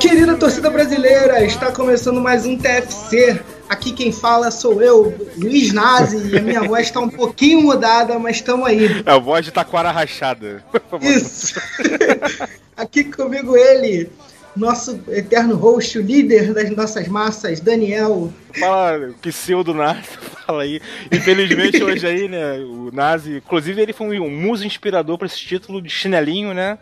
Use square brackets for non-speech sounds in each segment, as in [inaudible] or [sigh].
Querida torcida brasileira, está começando mais um TFC. Aqui quem fala sou eu, Luiz Nazi, e a minha [laughs] voz está um pouquinho mudada, mas estamos aí. É a voz de taquara rachada. [laughs] Isso. [laughs] Aqui comigo ele, nosso eterno host, o líder das nossas massas, Daniel. Fala, pseudo Nazi, fala aí. Infelizmente hoje aí, né, o Nazi, inclusive ele foi um muso inspirador para esse título de chinelinho, né?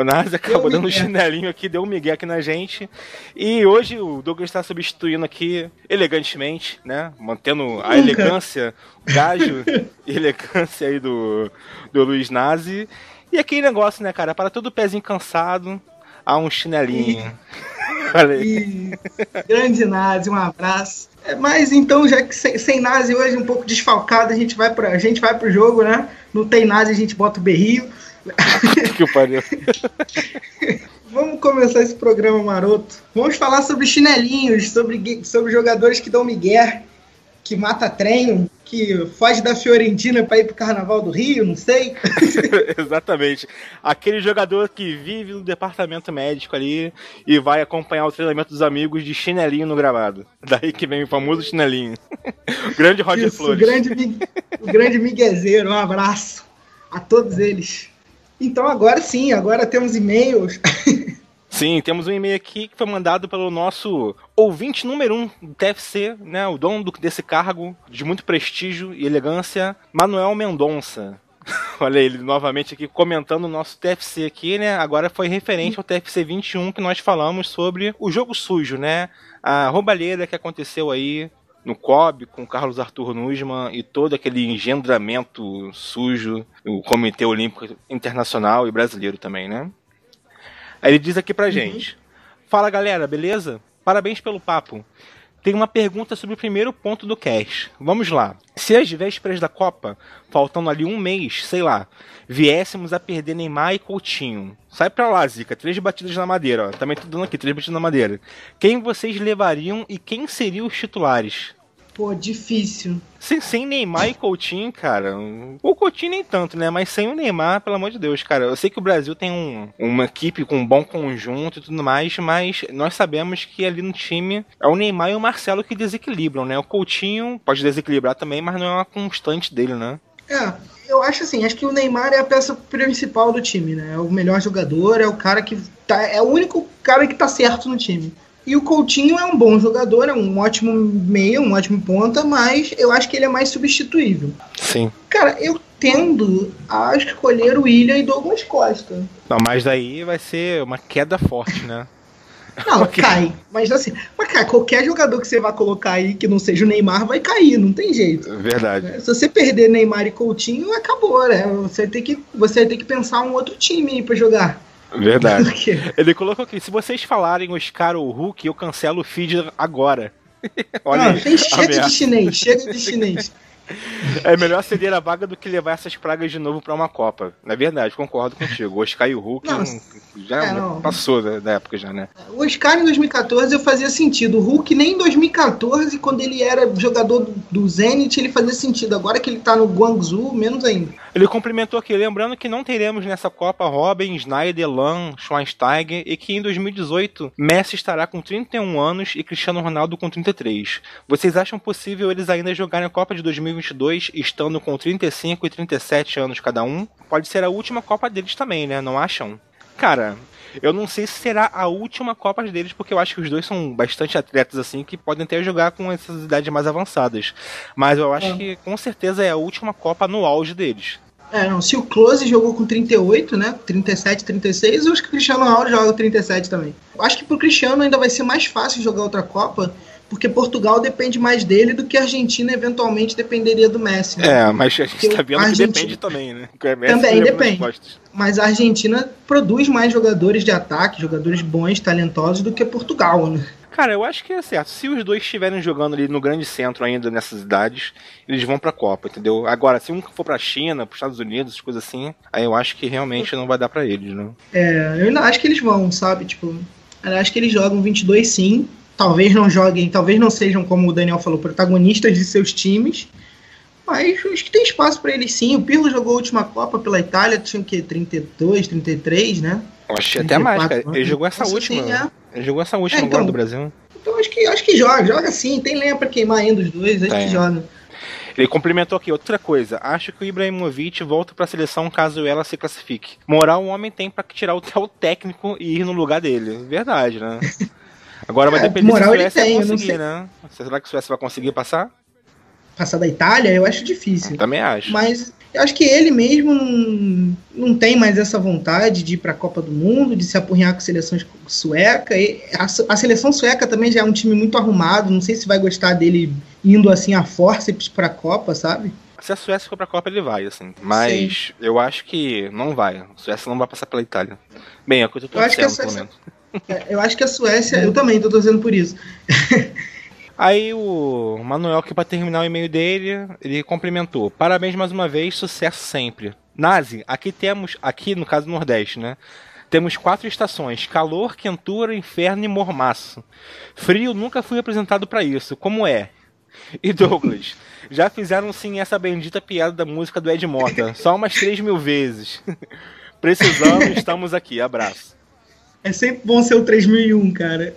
O Nazi acabou dando um chinelinho aqui, deu um migué aqui na gente. E hoje o Douglas está substituindo aqui elegantemente, né? Mantendo a Nunca. elegância, o gajo [laughs] e elegância aí do, do Luiz Nazi. E aquele negócio, né, cara? Para todo pezinho cansado, há um chinelinho. E... Grande Nazi, um abraço. É, mas então, já que sem, sem Nazi hoje um pouco desfalcado, a gente vai para a gente vai pro jogo, né? Não tem Nazi, a gente bota o berrio. [laughs] que pariu. Vamos começar esse programa maroto. Vamos falar sobre chinelinhos, sobre, sobre jogadores que dão migué, que mata treino, que foge da Fiorentina para ir pro Carnaval do Rio, não sei. [laughs] Exatamente. Aquele jogador que vive no departamento médico ali e vai acompanhar o treinamento dos amigos de chinelinho no gravado. Daí que vem o famoso chinelinho. o [laughs] grande Roger Isso, Flores. O grande, o grande miguezeiro, um abraço a todos eles. Então agora sim, agora temos e-mails. [laughs] Sim, temos um e-mail aqui que foi mandado pelo nosso ouvinte número um do TFC, né? O dono do, desse cargo de muito prestígio e elegância, Manuel Mendonça. [laughs] Olha ele novamente aqui comentando o nosso TFC aqui, né? Agora foi referente ao TFC 21 que nós falamos sobre o jogo sujo, né? A roubalheira que aconteceu aí no COB com Carlos Arthur Nussmann e todo aquele engendramento sujo, o Comitê Olímpico Internacional e brasileiro também, né? Aí ele diz aqui pra uhum. gente: Fala galera, beleza? Parabéns pelo papo. Tem uma pergunta sobre o primeiro ponto do cast. Vamos lá. Se às vésperas da Copa, faltando ali um mês, sei lá, viéssemos a perder Neymar e Coutinho. Sai pra lá, Zica. Três batidas na madeira, ó. Também tô dando aqui, três batidas na madeira. Quem vocês levariam e quem seriam os titulares? Pô, difícil. Sem, sem Neymar e Coutinho, cara. O Coutinho nem tanto, né? Mas sem o Neymar, pelo amor de Deus, cara. Eu sei que o Brasil tem um, uma equipe com um bom conjunto e tudo mais, mas nós sabemos que ali no time é o Neymar e o Marcelo que desequilibram, né? O Coutinho pode desequilibrar também, mas não é uma constante dele, né? É, eu acho assim, acho que o Neymar é a peça principal do time, né? É o melhor jogador, é o cara que tá, é o único cara que tá certo no time. E o Coutinho é um bom jogador, é um ótimo meia, um ótimo ponta, mas eu acho que ele é mais substituível. Sim. Cara, eu tendo a escolher o William e Douglas Costa. Não, mas daí vai ser uma queda forte, né? [laughs] Não, Porque... cai. Mas assim, mas, cara, qualquer jogador que você vai colocar aí que não seja o Neymar vai cair, não tem jeito. Verdade. Se você perder Neymar e Coutinho, acabou, né? Você tem que, você tem que pensar um outro time aí pra jogar. Verdade. [laughs] Ele colocou aqui: se vocês falarem Oscar ou Hulk, eu cancelo o feed agora. [laughs] Olha, ah, tem chega de chinês, chega de chinês. É melhor ceder a vaga do que levar essas pragas de novo para uma Copa. Na verdade, concordo contigo. O Oscar e o Hulk não, já é, não. passou da, da, época já, né? O Oscar em 2014 eu fazia sentido. O Hulk nem em 2014, quando ele era jogador do, do Zenit, ele fazia sentido. Agora que ele tá no Guangzhou, menos ainda. Ele complementou aqui, lembrando que não teremos nessa Copa Robin, Snyder, Lan, Schweinsteiger e que em 2018 Messi estará com 31 anos e Cristiano Ronaldo com 33. Vocês acham possível eles ainda jogarem a Copa de 2022 estando com 35 e 37 anos cada um? Pode ser a última Copa deles também, né? Não acham? Cara, eu não sei se será a última Copa deles, porque eu acho que os dois são bastante atletas assim que podem até jogar com essas idades mais avançadas. Mas eu acho é. que com certeza é a última Copa no auge deles. É, não, se o Close jogou com 38, né? 37, 36, eu acho que o Cristiano Ronaldo joga com 37 também. Eu acho que pro Cristiano ainda vai ser mais fácil jogar outra Copa, porque Portugal depende mais dele do que a Argentina eventualmente dependeria do Messi. Né? É, mas a gente tá vendo Argentina... que depende também, né? também depende. Mas a Argentina produz mais jogadores de ataque, jogadores bons, talentosos, do que Portugal, né? Cara, eu acho que é certo. Se os dois estiverem jogando ali no grande centro ainda nessas idades, eles vão pra Copa, entendeu? Agora, se um for pra China, pros Estados Unidos, coisas assim, aí eu acho que realmente não vai dar para eles, né? É, eu ainda acho que eles vão, sabe? Tipo, eu acho que eles jogam 22 sim, talvez não joguem, talvez não sejam, como o Daniel falou, protagonistas de seus times, mas acho que tem espaço para eles sim. O Pirlo jogou a última Copa pela Itália, tinha o quê? 32, 33, né? Eu achei até mais, cara. Ele jogou essa última. Sim, é. Ele jogou essa última é, então, agora do Brasil. Então acho que, acho que joga, joga sim. Tem lenha pra queimar ainda os dois, acho Tem. que joga. Ele complementou aqui outra coisa. Acho que o Ibrahimovic volta para a seleção caso ela se classifique. Moral o homem tem para tirar o, [laughs] o técnico e ir no lugar dele. Verdade, né? [laughs] Agora vai é, depender moral se a Suécia tem, conseguir, né? Será que a Suécia vai conseguir passar? Passar da Itália, eu acho difícil. Eu também acho. Mas eu acho que ele mesmo não, não tem mais essa vontade de ir para a Copa do Mundo, de se apurrinhar com a seleção sueca. E a, a, seleção sueca também já é um time muito arrumado, não sei se vai gostar dele indo assim a forceps para a Copa, sabe? Se a Suécia for para a Copa, ele vai, assim. Mas Sim. eu acho que não vai. A Suécia não vai passar pela Itália. Bem, é o que eu tô torcendo, Suécia, é, eu acho que a Suécia, eu também tô torcendo por isso. [laughs] Aí o Manuel, que para terminar o e-mail dele, ele cumprimentou. Parabéns mais uma vez, sucesso sempre. Nazi, aqui temos, aqui no caso do Nordeste, né? Temos quatro estações: calor, quentura, inferno e mormaço. Frio nunca fui apresentado para isso. Como é? E Douglas, [laughs] já fizeram sim essa bendita piada da música do Ed Mota, só umas três mil vezes. [laughs] Precisamos, estamos aqui. Abraço. É sempre bom ser o 3001, cara.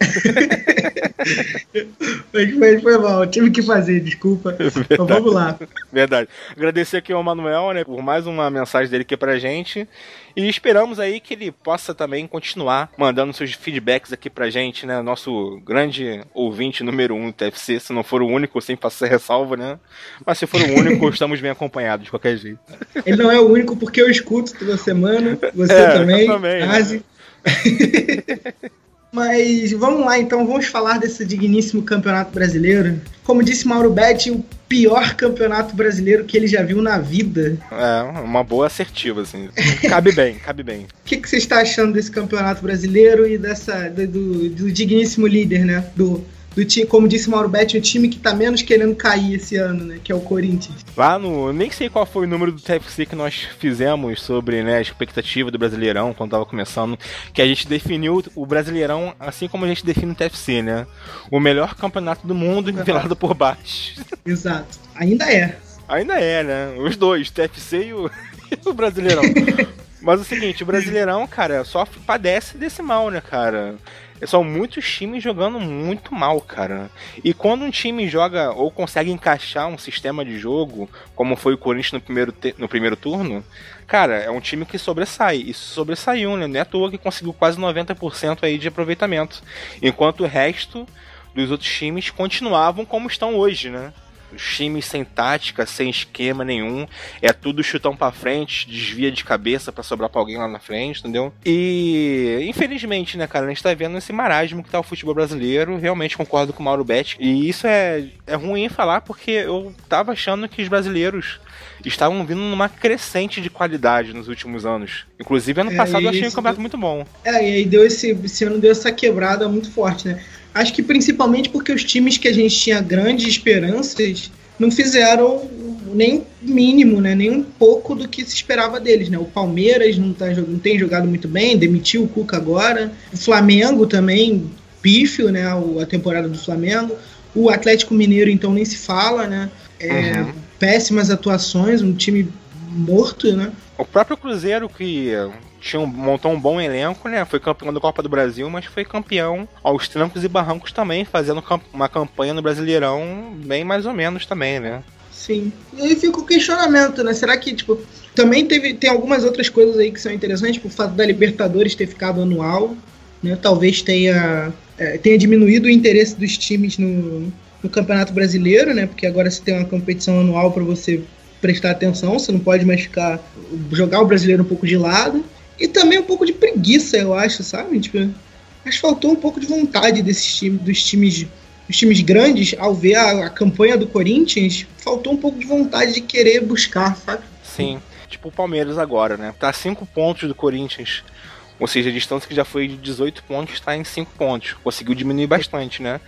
mas, [laughs] mas foi mal, tive que fazer, desculpa. [laughs] Então vamos lá. Verdade. Agradecer aqui ao Manuel, né, por mais uma mensagem dele aqui pra gente. E esperamos aí que ele possa também continuar mandando seus feedbacks aqui pra gente, né? Nosso grande ouvinte número um do TFC. Se não for o único, sem passar ressalva, né? Mas se for o único, [laughs] estamos bem acompanhados de qualquer jeito. Ele não é o único porque eu escuto toda semana. Você é, também. também Né? [laughs] Mas vamos lá, então, vamos falar desse digníssimo campeonato brasileiro. Como disse Mauro Betti, o pior campeonato brasileiro que ele já viu na vida. É, uma boa assertiva, assim. cabe bem, [laughs] cabe bem. O que, que você está achando desse campeonato brasileiro e dessa do, do, do digníssimo líder, né? Do do time, como disse Mauro Betti, o time que tá menos querendo cair esse ano, né? Que é o Corinthians. Lá no. Nem sei qual foi o número do TFC que nós fizemos sobre né, a expectativa do Brasileirão quando tava começando. Que a gente definiu o Brasileirão assim como a gente define o TFC, né? O melhor campeonato do mundo nivelado por baixo. [laughs] Exato. Ainda é. Ainda é, né? Os dois, o TFC e o, [laughs] e o Brasileirão. [laughs] Mas é o seguinte, o Brasileirão, cara, só padece desse mal, né, cara? São muitos times jogando muito mal, cara. E quando um time joga ou consegue encaixar um sistema de jogo, como foi o Corinthians no primeiro, no primeiro turno, cara, é um time que sobressai. E sobressaiu, né? Não é à toa que conseguiu quase 90% aí de aproveitamento. Enquanto o resto dos outros times continuavam como estão hoje, né? Os times sem tática, sem esquema nenhum. É tudo chutão para frente, desvia de cabeça para sobrar pra alguém lá na frente, entendeu? E infelizmente, né, cara, a gente tá vendo esse marasmo que tá o futebol brasileiro. Realmente concordo com o Mauro Betti. E isso é, é ruim falar porque eu tava achando que os brasileiros estavam vindo numa crescente de qualidade nos últimos anos. Inclusive, ano é, passado eu achei um campeonato muito bom. É, e aí deu esse, esse ano deu essa quebrada muito forte, né? Acho que principalmente porque os times que a gente tinha grandes esperanças não fizeram nem mínimo, né? Nem um pouco do que se esperava deles, né? O Palmeiras não, tá, não tem jogado muito bem, demitiu o Cuca agora. O Flamengo também, pífio, né? A temporada do Flamengo. O Atlético Mineiro, então, nem se fala, né? É, uhum. Péssimas atuações, um time morto, né? O próprio Cruzeiro, que tinha um, montou um bom elenco, né? Foi campeão da Copa do Brasil, mas foi campeão aos trancos e barrancos também, fazendo uma campanha no Brasileirão bem mais ou menos também, né? Sim. E aí fica o questionamento, né? Será que, tipo, também teve, tem algumas outras coisas aí que são interessantes, tipo, o fato da Libertadores ter ficado anual, né? Talvez tenha, é, tenha diminuído o interesse dos times no, no Campeonato Brasileiro, né? Porque agora você tem uma competição anual para você prestar atenção, você não pode mais ficar jogar o brasileiro um pouco de lado. E também um pouco de preguiça, eu acho, sabe? Tipo, que faltou um pouco de vontade desses times, dos times, dos times grandes, ao ver a, a campanha do Corinthians, faltou um pouco de vontade de querer buscar, sabe? Sim. Tipo o Palmeiras agora, né? Tá a 5 pontos do Corinthians. Ou seja, a distância que já foi de 18 pontos está em 5 pontos. Conseguiu diminuir bastante, né?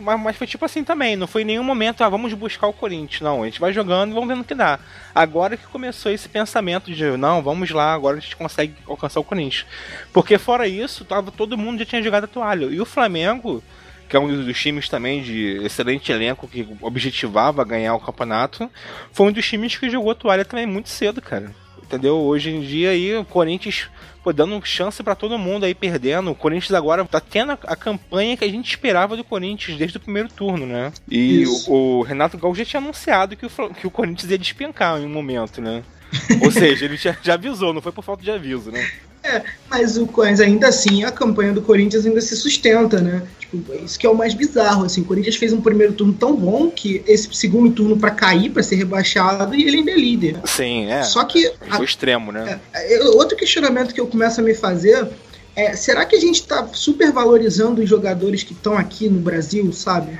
Mas, mas, foi tipo assim também, não foi em nenhum momento, ah, vamos buscar o Corinthians. Não, a gente vai jogando e vamos vendo o que dá. Agora que começou esse pensamento de, não, vamos lá, agora a gente consegue alcançar o Corinthians. Porque fora isso, tava, todo mundo já tinha jogado a toalha. E o Flamengo, que é um dos times também de excelente elenco que objetivava ganhar o campeonato, foi um dos times que jogou a toalha também muito cedo, cara entendeu? Hoje em dia aí o Corinthians pô, dando chance para todo mundo aí perdendo. O Corinthians agora tá tendo a, a, campanha que a gente esperava do Corinthians desde o primeiro turno, né? E o, o, Renato Gaúcho já tinha anunciado que o, que o Corinthians ia despencar em um momento, né? Ou seja, ele já, já avisou, não foi por falta de aviso, né? É, mas o mas ainda assim a campanha do Corinthians ainda se sustenta, né? Tipo, isso que é o mais bizarro, assim, o Corinthians fez um primeiro turno tão bom que esse segundo turno para cair, para ser rebaixado, e ele ainda é líder. Sim, é. Só que foi extremo, né? É, é, outro questionamento que eu começo a me fazer é, será que a gente está supervalorizando os jogadores que estão aqui no Brasil, sabe?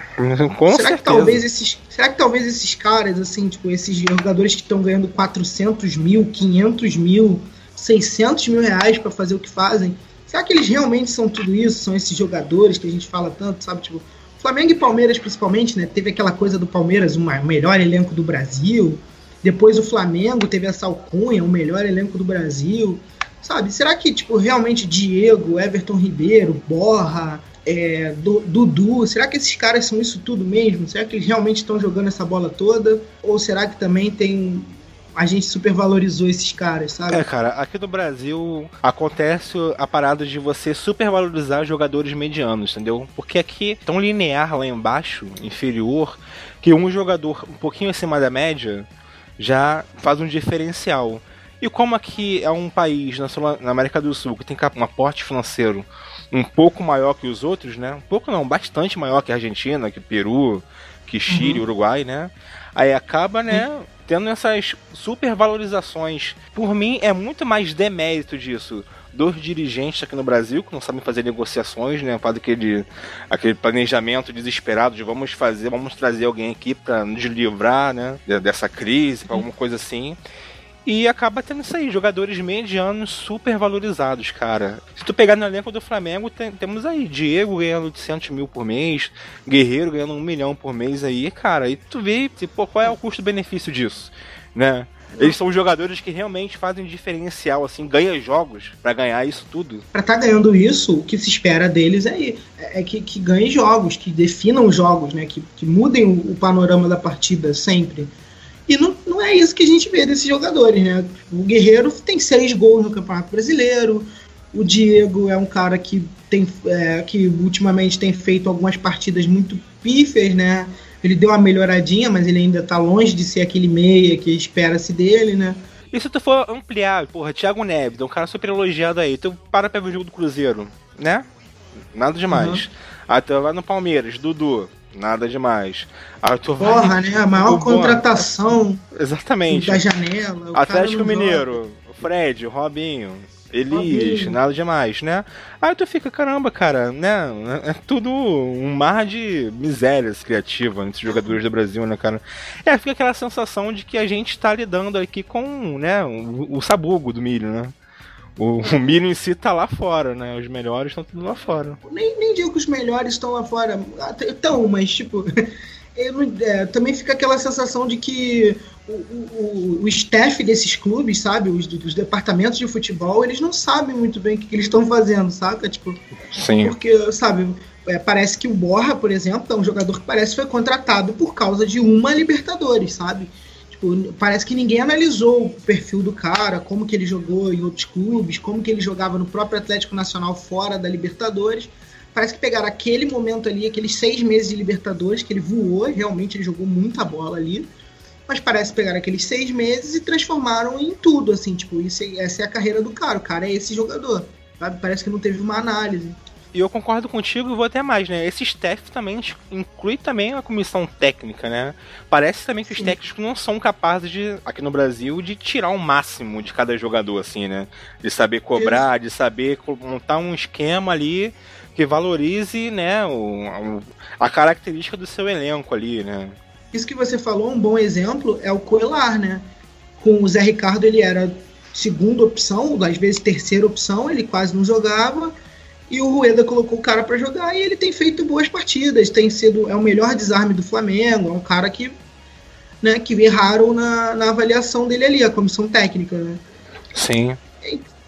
Com será certeza. que talvez esses, será que talvez esses caras, assim, tipo, esses jogadores que estão ganhando 400 mil, 500 mil, 600 mil reais para fazer o que fazem, será que eles realmente são tudo isso? São esses jogadores que a gente fala tanto, sabe? Tipo, Flamengo e Palmeiras principalmente, né? Teve aquela coisa do Palmeiras, o melhor elenco do Brasil. Depois o Flamengo teve essa alcunha, o melhor elenco do Brasil. Sabe? Será que, tipo, realmente Diego, Everton Ribeiro, Borra, é, Dudu, será que esses caras são isso tudo mesmo? Será que eles realmente estão jogando essa bola toda? Ou será que também tem a gente supervalorizou esses caras, sabe? É, cara, aqui no Brasil acontece a parada de você supervalorizar jogadores medianos, entendeu? Porque aqui é tão linear lá embaixo, inferior, que um jogador um pouquinho acima da média já faz um diferencial. E como aqui é um país na, América do Sul que tem um aporte financeiro um pouco maior que os outros, né? Um pouco não, bastante maior que a Argentina, que Peru, que Chile, uhum. Uruguai, né? Aí acaba, né, uhum. Tendo essas supervalorizações. Por mim, é muito mais demérito disso dos dirigentes aqui no Brasil que não sabem fazer negociações, né? Faz aquele, aquele planejamento desesperado de vamos fazer, vamos trazer alguém aqui para nos livrar, né? Dessa crise, alguma coisa assim. E acaba tendo isso aí, jogadores medianos super valorizados, cara. Se tu pegar no elenco do Flamengo, tem, temos aí Diego ganhando 800 mil por mês, Guerreiro ganhando um milhão por mês aí, cara. E tu vê, tipo, qual é o custo-benefício disso, né? Eles são jogadores que realmente fazem diferencial, assim, ganha jogos para ganhar isso tudo. Para estar tá ganhando isso, o que se espera deles é, é que, que ganhem jogos, que definam jogos, né? Que, que mudem o panorama da partida sempre. E não, não é isso que a gente vê desses jogadores, né? O Guerreiro tem seis gols no Campeonato Brasileiro. O Diego é um cara que tem é, que ultimamente tem feito algumas partidas muito pífias, né? Ele deu uma melhoradinha, mas ele ainda tá longe de ser aquele meia que espera-se dele, né? E se tu for ampliar, porra, Thiago Neves, é um cara super elogiado aí, tu para pra ver o jogo do Cruzeiro, né? Nada demais. Uhum. Tu vai no Palmeiras, Dudu, Nada demais. Arthur Porra, vai... né? A maior contratação Exatamente. da janela. Atlético Mineiro, o Fred, o Robinho, Elis, nada demais, né? Aí tu fica, caramba, cara, né? É tudo um mar de misérias criativas entre os jogadores do Brasil, né, cara? É, fica aquela sensação de que a gente tá lidando aqui com, né, o, o sabugo do milho, né? O, o milho em si tá lá fora, né? Os melhores estão tudo lá fora. Nem, nem digo que os melhores estão lá fora. Estão, mas tipo. [laughs] é, também fica aquela sensação de que o, o, o staff desses clubes, sabe, os dos departamentos de futebol, eles não sabem muito bem o que, que eles estão fazendo, saca? Tipo, Sim. Porque, sabe, é, parece que o Borra, por exemplo, é um jogador que parece que foi contratado por causa de uma Libertadores, sabe? Tipo, parece que ninguém analisou o perfil do cara, como que ele jogou em outros clubes, como que ele jogava no próprio Atlético Nacional fora da Libertadores. Parece que pegaram aquele momento ali, aqueles seis meses de Libertadores, que ele voou, realmente ele jogou muita bola ali. Mas parece pegar aqueles seis meses e transformaram em tudo, assim, tipo, isso, essa é a carreira do cara, o cara é esse jogador. Sabe? Parece que não teve uma análise. E eu concordo contigo e vou até mais, né? Esse staff também inclui também a comissão técnica, né? Parece também que os técnicos não são capazes de, aqui no Brasil, de tirar o máximo de cada jogador, assim, né? De saber cobrar, de saber montar um esquema ali que valorize, né, o, a característica do seu elenco ali, né? Isso que você falou, um bom exemplo é o Coelar, né? Com o Zé Ricardo ele era segunda opção, às vezes terceira opção, ele quase não jogava e o Rueda colocou o cara para jogar e ele tem feito boas partidas, tem sido é o melhor desarme do Flamengo, é um cara que né, que erraram na, na avaliação dele ali, a comissão técnica, né? Sim.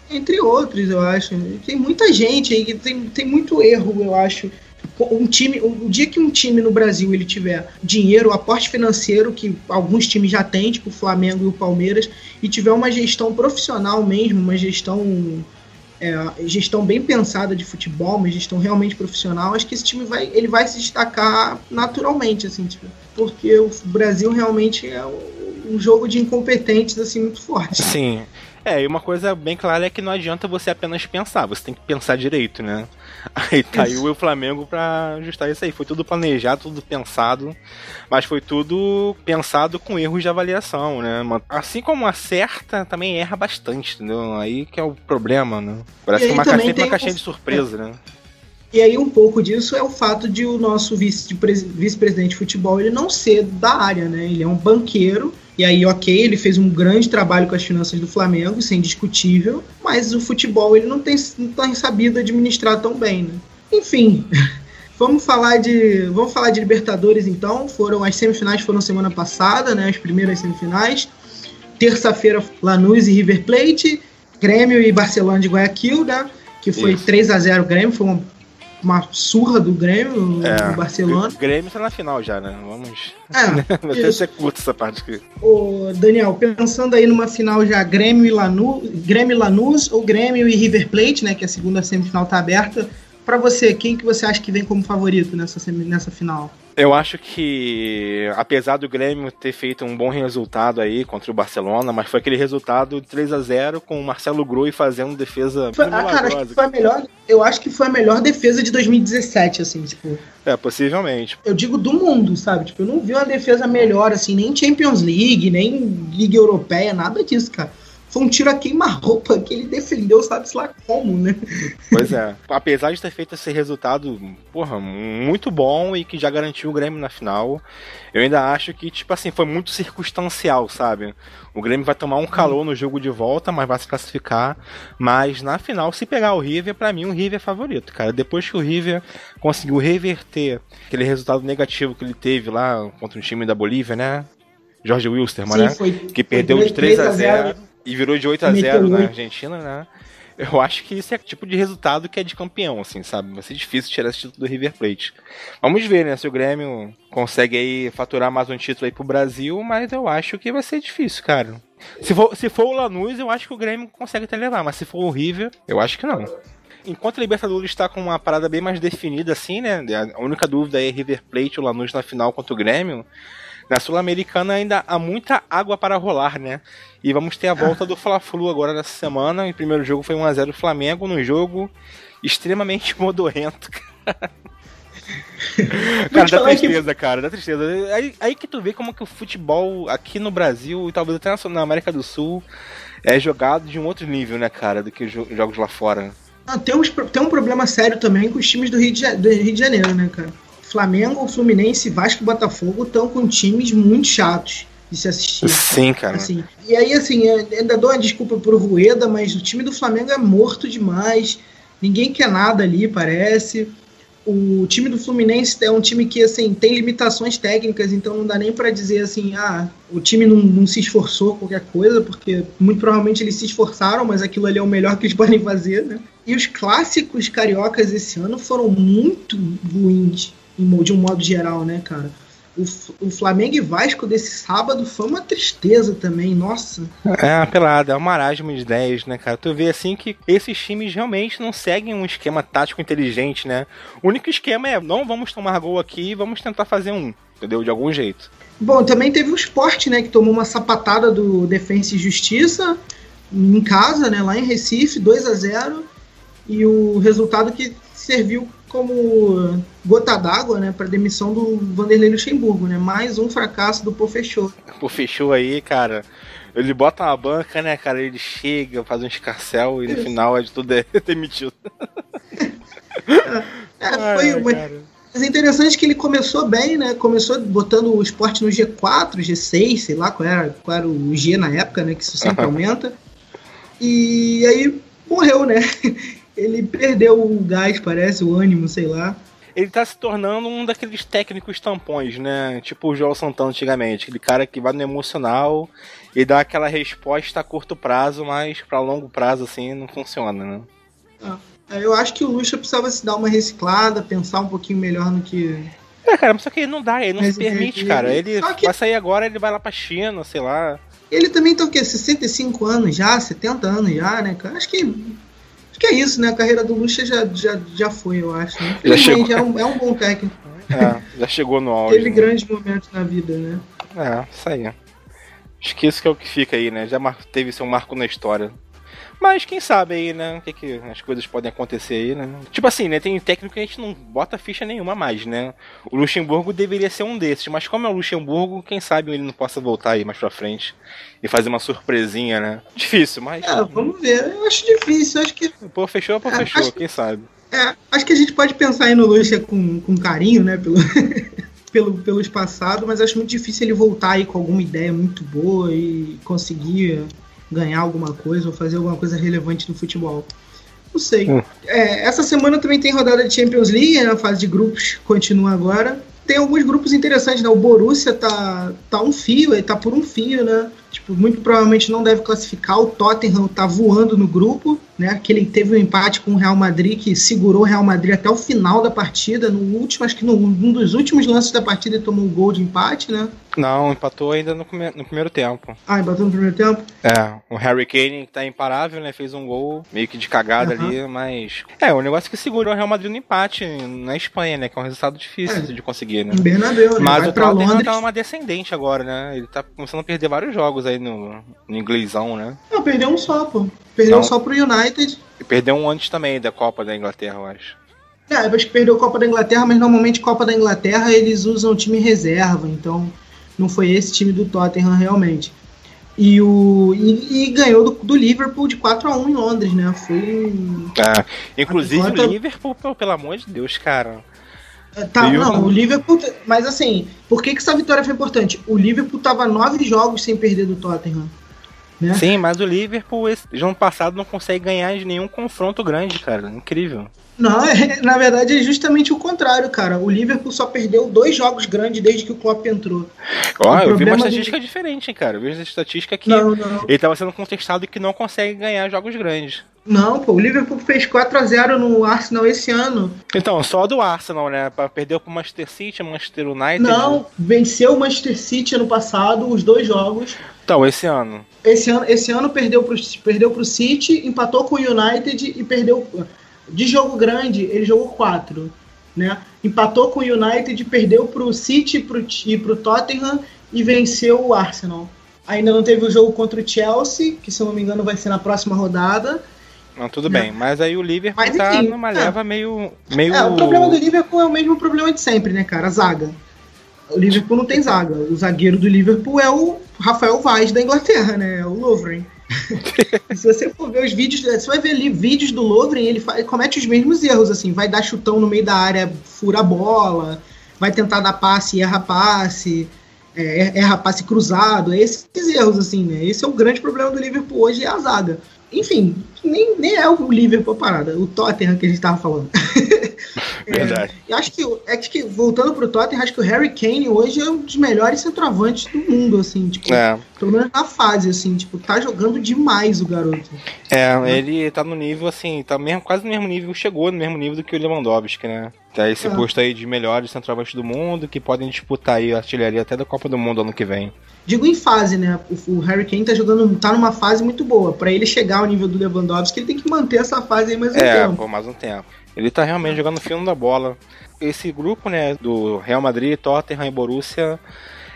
Entre outros, eu acho. Tem muita gente aí que tem, tem muito erro, eu acho. um time, o dia que um time no Brasil ele tiver dinheiro, aporte financeiro que alguns times já têm, tipo o Flamengo e o Palmeiras, e tiver uma gestão profissional mesmo, uma gestão é, gestão bem pensada de futebol, uma gestão realmente profissional, acho que esse time vai, ele vai se destacar naturalmente, assim, tipo, porque o Brasil realmente é um jogo de incompetentes assim muito forte. Sim. É, e uma coisa bem clara é que não adianta você apenas pensar, você tem que pensar direito, né? [laughs] Aí tá aí o Flamengo pra ajustar isso aí. Foi tudo planejado, tudo pensado, mas foi tudo pensado com erros de avaliação, né? Assim como acerta, também erra bastante, entendeu? Aí que é o problema, né? Parece que uma, caixinha, uma caixinha de surpresa, né? E aí um pouco disso é o fato de o nosso vice-presidente de futebol ele não ser da área, né? Ele é um banqueiro e aí, ok, ele fez um grande trabalho com as finanças do Flamengo, isso é indiscutível, mas o futebol ele não tem, não tem sabido administrar tão bem, né? Enfim, [laughs] vamos falar de vamos falar de Libertadores então. Foram as semifinais foram semana passada, né? As primeiras semifinais. Terça-feira, Lanús e River Plate, Grêmio e Barcelona de Guayaquil, né? Que foi Isso. 3 a 0 Grêmio, foi uma uma surra do Grêmio é, no Barcelona. O Grêmio tá na final já, né? Vamos. É, Vai ter ser curto essa parte aqui. Ô, Daniel, pensando aí numa final já Grêmio e Lanús, Grêmio e Lanús ou Grêmio e River Plate, né? Que a segunda semifinal tá aberta. Para você, quem que você acha que vem como favorito nessa, nessa final? Eu acho que, apesar do Grêmio ter feito um bom resultado aí contra o Barcelona, mas foi aquele resultado de 3 a 0 com o Marcelo Groi fazendo defesa foi, ah, cara, acho que foi a melhor, eu acho que foi a melhor defesa de 2017, assim, tipo. É, possivelmente. Eu digo do mundo, sabe? Tipo, eu não vi uma defesa melhor, assim, nem Champions League, nem Liga Europeia, nada disso, cara foi um tiro a queima-roupa que ele defendeu, sabe-se lá como, né? Pois é. Apesar de ter feito esse resultado, porra, muito bom e que já garantiu o Grêmio na final, eu ainda acho que, tipo assim, foi muito circunstancial, sabe? O Grêmio vai tomar um calor no jogo de volta, mas vai se classificar. Mas na final, se pegar o River, para mim o River é favorito, cara. Depois que o River conseguiu reverter aquele resultado negativo que ele teve lá contra o time da Bolívia, né? Jorge Wilstermann, né? Foi, que perdeu de 3 a 0 e virou de 8 a 0 na Argentina, né? Eu acho que esse é o tipo de resultado que é de campeão, assim, sabe? Vai ser difícil tirar esse título do River Plate. Vamos ver, né? Se o Grêmio consegue aí faturar mais um título aí pro Brasil, mas eu acho que vai ser difícil, cara. Se for, se for o Lanús, eu acho que o Grêmio consegue até levar, mas se for o River, eu acho que não. Enquanto a Libertadores está com uma parada bem mais definida, assim, né? A única dúvida é River Plate ou Lanús na final contra o Grêmio. Na Sul-Americana ainda há muita água para rolar, né? E vamos ter a volta do Fla-Flu agora nessa semana. O primeiro jogo foi 1x0 Flamengo, num jogo extremamente [laughs] modorrento, cara. [laughs] cara, dá tristeza, que... cara, dá tristeza. Aí, aí que tu vê como que o futebol aqui no Brasil e talvez até na América do Sul é jogado de um outro nível, né, cara, do que os jogos lá fora. Ah, tem, uns, tem um problema sério também com os times do Rio de, do Rio de Janeiro, né, cara? Flamengo, Fluminense, Vasco e Botafogo estão com times muito chatos de se assistir. Sim, cara. Assim, e aí, assim, ainda dou uma desculpa pro Rueda, mas o time do Flamengo é morto demais. Ninguém quer nada ali, parece. O time do Fluminense é um time que assim tem limitações técnicas, então não dá nem para dizer assim, ah, o time não, não, se esforçou qualquer coisa, porque muito provavelmente eles se esforçaram, mas aquilo ali é o melhor que eles [laughs] podem fazer, né? E os clássicos cariocas esse ano foram muito ruins de um modo geral, né, cara? O, o Flamengo e Vasco desse sábado foi uma tristeza também, nossa. É uma pelada, é um marasmo de ideias, né, cara? Tu vê assim que esses times realmente não seguem um esquema tático inteligente, né? O único esquema é não vamos tomar gol aqui vamos tentar fazer um, entendeu? De algum jeito. Bom, também teve o esporte, né, que tomou uma sapatada do Defensa e Justiça em casa, né, lá em Recife, 2 a 0 e o resultado que serviu como gota d'água, né, para demissão do Vanderlei Luxemburgo, né? Mais um fracasso do Pô Fechou. Pô Fechou aí, cara. Ele bota uma banca, né, cara? Ele chega, faz um escarcel e no final é de tudo [laughs] é demitido. é, foi uma... Mas é interessante que ele começou bem, né? Começou botando o esporte no G4, G6, sei lá qual era, qual era o G na época, né? Que isso sempre [laughs] aumenta. E aí morreu, né? Ele perdeu o gás, parece, o ânimo, sei lá. Ele tá se tornando um daqueles técnicos tampões, né? Tipo o João Santana antigamente. Aquele cara que vai no emocional e dá aquela resposta a curto prazo, mas para longo prazo, assim, não funciona, né? Ah, Eu acho que o Lucha precisava se dar uma reciclada, pensar um pouquinho melhor no que. É, cara, só que não dá, ele não mas se permite, ele... cara. Ele que... vai sair agora, ele vai lá pra China, sei lá. Ele também tá o quê? 65 anos já, 70 anos já, né, cara? Acho que. Acho que é isso, né? A carreira do Lucha já, já, já foi, eu acho. Né? Já chegou. É, um, é um bom técnico. É, já chegou no auge. Teve né? grandes momentos na vida, né? É, isso aí. Acho que isso que é o que fica aí, né? Já teve seu marco na história. Mas quem sabe aí, né? O que, que as coisas podem acontecer aí, né? Tipo assim, né? Tem técnico que a gente não bota ficha nenhuma mais, né? O Luxemburgo deveria ser um desses, mas como é o Luxemburgo, quem sabe ele não possa voltar aí mais pra frente e fazer uma surpresinha, né? Difícil, mas. É, vamos ver. Eu acho difícil, eu acho que. Pô, fechou, pô, é, fechou, acho... quem sabe. É, acho que a gente pode pensar aí no Luxa com, com carinho, né? Pelo. [laughs] pelo, pelos passados, mas acho muito difícil ele voltar aí com alguma ideia muito boa e conseguir ganhar alguma coisa ou fazer alguma coisa relevante no futebol. Não sei. Hum. É, essa semana também tem rodada de Champions League, né, a fase de grupos continua agora. Tem alguns grupos interessantes, né? O Borussia tá, tá um fio, ele tá por um fio, né? Tipo, muito provavelmente não deve classificar. O Tottenham tá voando no grupo, né? Que ele teve um empate com o Real Madrid, que segurou o Real Madrid até o final da partida. No último, acho que no, num dos últimos lances da partida ele tomou um gol de empate, né? Não, empatou ainda no, no primeiro tempo. Ah, empatou no primeiro tempo? É, o Harry Kane tá imparável, né? Fez um gol meio que de cagada uhum. ali, mas. É, o negócio é que segurou o Real Madrid no empate na Espanha, né? Que é um resultado difícil é. de conseguir, né? Bernabéu, né? Mas Vai o Tottenham Londres... tá uma descendente agora, né? Ele tá começando a perder vários jogos jogos aí no, no inglêsão, né? Não, perdeu um só, pô. Perdeu um só pro United. E perdeu um antes também da Copa da Inglaterra, eu acho. É, acho que perdeu a Copa da Inglaterra, mas normalmente Copa da Inglaterra eles usam time reserva, então não foi esse time do Tottenham realmente. E, o, e, e ganhou do, do, Liverpool de 4 a 1 em Londres, né? Foi. Ah, inclusive o Liverpool, pelo amor de Deus, cara. Tá, não, o Liverpool. Mas assim, por que, que essa vitória foi importante? O Liverpool tava nove jogos sem perder do Tottenham. Né? Sim, mas o Liverpool, esse, ano passado, não consegue ganhar de nenhum confronto grande, cara. Incrível. Não, é, [laughs] na verdade é justamente o contrário, cara. O Liverpool só perdeu dois jogos grandes desde que o Klopp entrou. Ó, eu vi uma estatística de... diferente, cara. Eu vi uma estatística que não, não. ele estava sendo contestado e que não consegue ganhar jogos grandes. Não, pô, o Liverpool fez 4 a 0 no Arsenal esse ano. Então, só do Arsenal, né? Perdeu pro Manchester City, Manchester United. Não, venceu o Manchester City ano passado, os dois jogos. Então, esse ano. Esse ano, esse ano perdeu pro, perdeu pro City, empatou com o United e perdeu de jogo grande, ele jogou quatro, né? Empatou com o United, perdeu para o City pro, e para o Tottenham e venceu o Arsenal. Ainda não teve o jogo contra o Chelsea, que se eu não me engano vai ser na próxima rodada. Não, tudo né? bem, mas aí o Liverpool mas, tá numa é. leva meio, meio. É, o problema do Liverpool é o mesmo problema de sempre, né, cara? A zaga. O Liverpool não tem zaga. O zagueiro do Liverpool é o Rafael Vaz da Inglaterra, né? É o Lovren. [laughs] se você for ver os vídeos, você vai ver ali vídeos do Lovren, ele faz, comete os mesmos erros, assim, vai dar chutão no meio da área, fura a bola, vai tentar dar passe e erra passe, é, erra passe cruzado, é esses erros, assim, né? Esse é o grande problema do Liverpool hoje, é a zaga. Enfim, nem, nem é o Liverpool a parada, o Tottenham que a gente tava falando. [laughs] Verdade. É, acho que, é que, voltando pro Tottenham, acho que o Harry Kane hoje é um dos melhores centroavantes do mundo, assim, tipo, é. pelo menos na fase, assim, tipo, tá jogando demais o garoto. É, ele tá no nível, assim, tá mesmo, quase no mesmo nível, chegou no mesmo nível do que o Lewandowski, né? Tá esse é. posto aí de melhores centroavantes do mundo, que podem disputar aí a artilharia até da Copa do Mundo ano que vem. Digo em fase, né? O, o Harry Kane tá jogando, tá numa fase muito boa. Para ele chegar ao nível do Lewandowski, ele tem que manter essa fase aí mais um é, tempo. É, por mais um tempo. Ele tá realmente jogando fino da bola. Esse grupo, né, do Real Madrid, Tottenham e Borussia,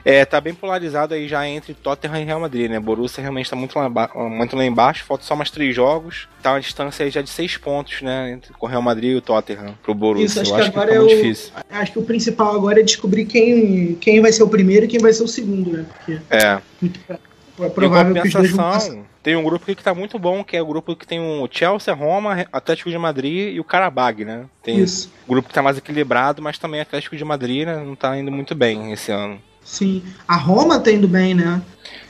é, tá bem polarizado aí já entre Tottenham e Real Madrid, né? Borussia realmente tá muito lá, muito lá embaixo, falta só mais três jogos. Tá uma distância aí já de seis pontos, né? Entre o Real Madrid e o Tottenham pro Borussia. Isso, acho Eu que acho agora que tá é o, difícil. Acho que o principal agora é descobrir quem, quem vai ser o primeiro e quem vai ser o segundo, né? Porque é. Muito, é provável que os dois vão tem um grupo aqui que tá muito bom, que é o grupo que tem o Chelsea, Roma, Atlético de Madrid e o Karabag, né? Tem Isso. Um grupo que tá mais equilibrado, mas também Atlético de Madrid né, não tá indo muito bem esse ano. Sim. A Roma tá indo bem, né?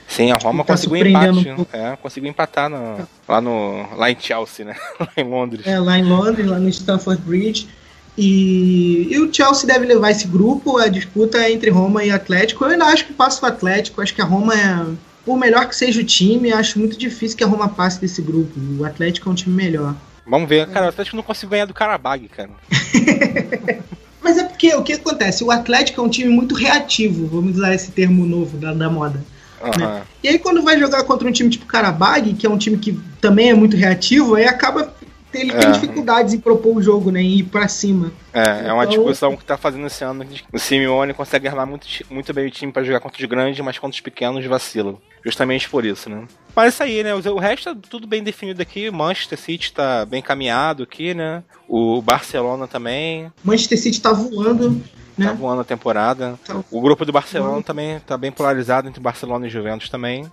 Sim, a Roma tá conseguiu empate. Um é, conseguiu empatar no, lá, no, lá em Chelsea, né? [laughs] lá em Londres. É, lá em Londres, lá no Stamford Bridge. E, e, o Chelsea deve levar esse grupo, a disputa é entre Roma e Atlético. Eu ainda acho que passa o Atlético, acho que a Roma é por melhor que seja o time, acho muito difícil que a Roma passe desse grupo. O Atlético é um time melhor. Vamos ver. Cara, o Atlético não conseguiu ganhar do Carabag, cara. [laughs] Mas é porque o que acontece? O Atlético é um time muito reativo, vamos usar esse termo novo da, da moda. Uhum. Né? E aí quando vai jogar contra um time tipo Carabag, que é um time que também é muito reativo, aí acaba ele tem É. dificuldades em propor o jogo, né? Em ir pra cima. É, é uma Então- discussão que tá fazendo esse ano. O Simeone consegue armar muito, muito bem o time pra jogar contra os grandes, mas contra os pequenos vacila. Justamente por isso, né? Mas é isso aí, né? O resto é tudo bem definido aqui. Manchester City tá bem caminhado aqui, né? O Barcelona também Manchester City tá voando, tá né? voando a temporada. Tá- O grupo do Barcelona também tá bem polarizado entre Barcelona e Juventus também. O